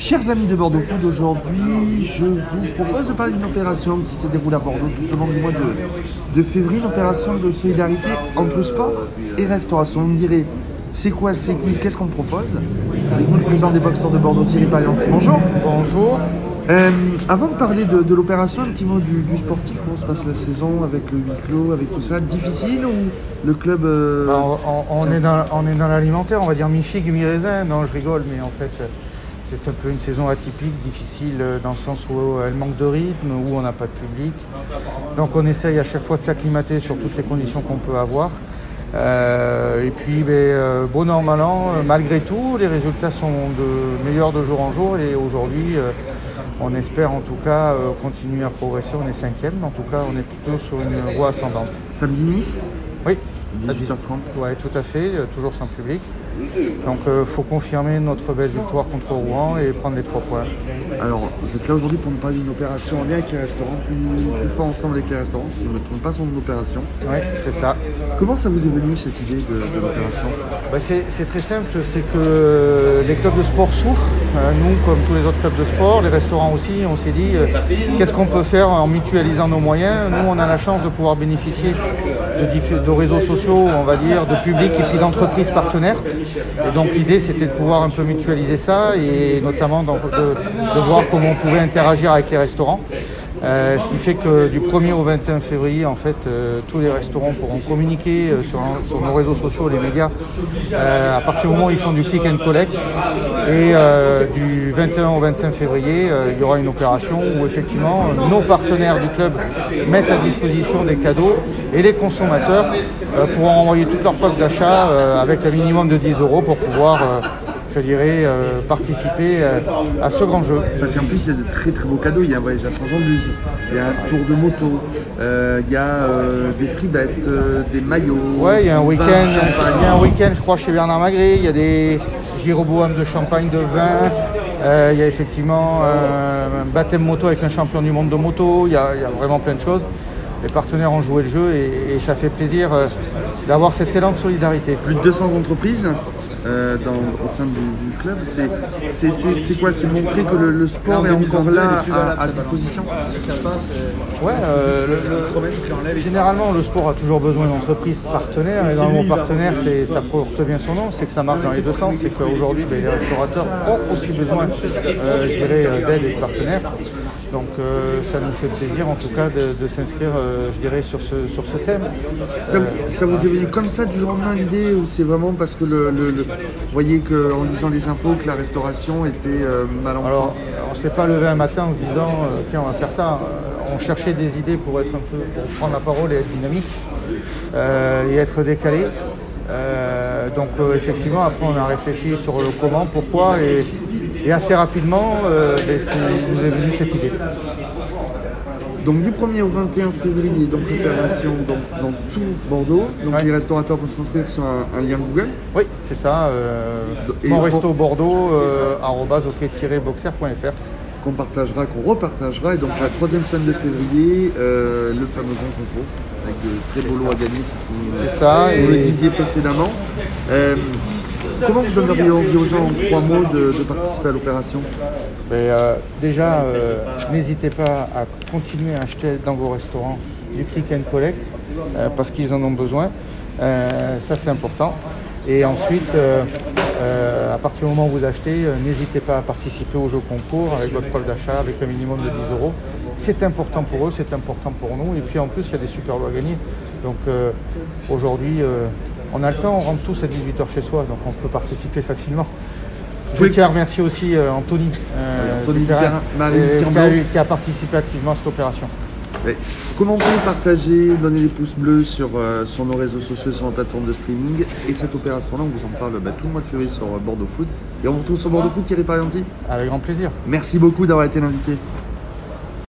Chers amis de Bordeaux Food, aujourd'hui je vous propose de parler d'une opération qui se déroule à Bordeaux tout au long du mois de, de février, une opération de solidarité entre sport et restauration. On me dirait, c'est quoi, c'est qui, qu'est-ce qu'on propose? Avec nous le président des boxeurs de Bordeaux, Thierry Parianti. Bonjour Bonjour. Euh, avant de parler de, de l'opération, un petit mot du, du sportif, comment se passe la saison avec le huis clos, avec tout ça? Difficile ou le club... euh, Ben, on, est dans, on est dans l'alimentaire, on va dire mi-figue, mi-raisin. Non, je rigole, mais en fait, c'est un peu une saison atypique, difficile euh, dans le sens où euh, elle manque de rythme, où on n'a pas de public. Donc on essaye à chaque fois de s'acclimater sur toutes les conditions qu'on peut avoir. Euh, et puis, ben, bon an, mal an, malgré tout, les résultats sont de meilleurs de jour en jour. Et aujourd'hui, on espère en tout cas continuer à progresser. On est cinquième, mais en tout cas, on est plutôt sur une voie ascendante. Samedi Nice, Oui, 18h30. Ouais, tout à fait, toujours sans public. Donc il faut confirmer notre belle victoire contre Rouen et prendre les trois points. Alors, vous êtes là aujourd'hui pour nous parler d'une opération en lien avec les restaurants, plus, plus fort ensemble avec les restaurants, si je ne trompe pas, son opération. Oui, c'est ça. Comment ça vous est venu cette idée de, de l'opération? Bah, c'est très simple, c'est que les clubs de sport souffrent. Euh, nous, comme tous les autres clubs de sport, les restaurants aussi, on s'est dit euh, qu'est-ce qu'on peut faire en mutualisant nos moyens? Nous, on a la chance de pouvoir bénéficier de, de réseaux sociaux, on va dire, de publics et puis d'entreprises partenaires. Donc l'idée, c'était de pouvoir un peu mutualiser ça et notamment de voir comment on pouvait interagir avec les restaurants. Euh, ce qui fait que du 1er au 21 février, en fait, euh, tous les restaurants pourront communiquer euh, sur, nos réseaux sociaux, les médias, à partir du moment où ils font du click and collect. Et du 21 au 25 février, il y aura une opération où effectivement nos partenaires du club mettent à disposition des cadeaux et les consommateurs pourront envoyer toutes leurs preuves d'achat avec un minimum de 10 euros pour pouvoir, je dirais, euh, participer euh, à ce grand jeu. Parce qu'en plus, il y a de très très beaux cadeaux. Il y a un voyage à Saint-Jean-de-Luz, il y a un tour de moto, euh, il y a euh, des fribettes, des maillots. Ouais, il y a un week-end, il y a un week-end, je crois, chez Bernard Magré. Il y a des gyroboams de champagne, de vin. Il y a effectivement un baptême moto avec un champion du monde de moto. Il y a, il y a vraiment plein de choses. Les partenaires ont joué le jeu et, et ça fait plaisir euh, d'avoir cet élan de solidarité. Plus de 200 entreprises euh, dans- au sein du, du club. C'est- C'est c'est- c'est quoi? C'est montrer que le, le sport est encore là à, à disposition. Ouais, euh, le- le- généralement le sport a toujours besoin d'entreprises partenaires et dans le mot partenaire, ça porte bien son nom, c'est que ça marche dans les deux sens, c'est qu'aujourd'hui ben, les restaurateurs ont aussi besoin, euh, je dirais, euh, d'aide et de partenaires. Donc euh, ça nous fait plaisir en tout cas de, de s'inscrire, euh, je dirais, sur ce, sur ce thème. ça, ça vous est venu comme ça du jour au lendemain l'idée ou c'est vraiment parce que le, le- le- vous voyez qu'en lisant les infos que la restauration était euh, mal en Alors, on ne s'est pas levé un matin en se disant tiens, on va faire ça. On cherchait des idées pour être un peu, pour prendre la parole et être dynamique et être décalé. Donc, effectivement, après, on a réfléchi sur le comment, pourquoi, et, et assez rapidement, euh, ben, nous est venu cette idée. Donc du 1er au 21 février, donc l'opération dans, dans tout Bordeaux. Donc Ouais. les restaurateurs peuvent s'inscrire sur un, un lien Google. Oui, c'est ça. Euh, Et mon resto Bordeaux, euh, ok-boxer.fr. qu'on partagera, qu'on repartagera. Et donc la troisième semaine de février, euh, le fameux grand concours avec de très beaux lots à gagner, c'est ce que vous, C'est ça, vous le disiez précédemment. Euh, comment vous donneriez envie aux gens en trois mots de, participer à l'opération euh, déjà, euh, n'hésitez pas à continuer à acheter dans vos restaurants du click and collect euh, parce qu'ils en ont besoin. Ça, c'est important. Et ensuite, à partir du moment où vous achetez, n'hésitez pas à participer au jeu concours avec votre preuve d'achat avec un minimum de 10 euros. C'est important pour eux, c'est important pour nous. Et puis en plus, il y a des super lots à gagner. Donc aujourd'hui, on a le temps, on rentre tous à 18h chez soi, donc on peut participer facilement. Je tiens à remercier aussi euh, Anthony, euh, Anthony qui, a, Tirmont. qui a participé activement à cette opération. Ouais. Commentez, partagez, donnez des pouces bleus sur, euh, sur nos réseaux sociaux, sur nos plateformes de streaming. Et cette opération-là, on vous en parle bah, tout le mois de février sur Bordeaux Foot. Et on vous retrouve sur Bordeaux Foot, Thierry Parianti. Avec grand plaisir. Merci beaucoup d'avoir été l'invité.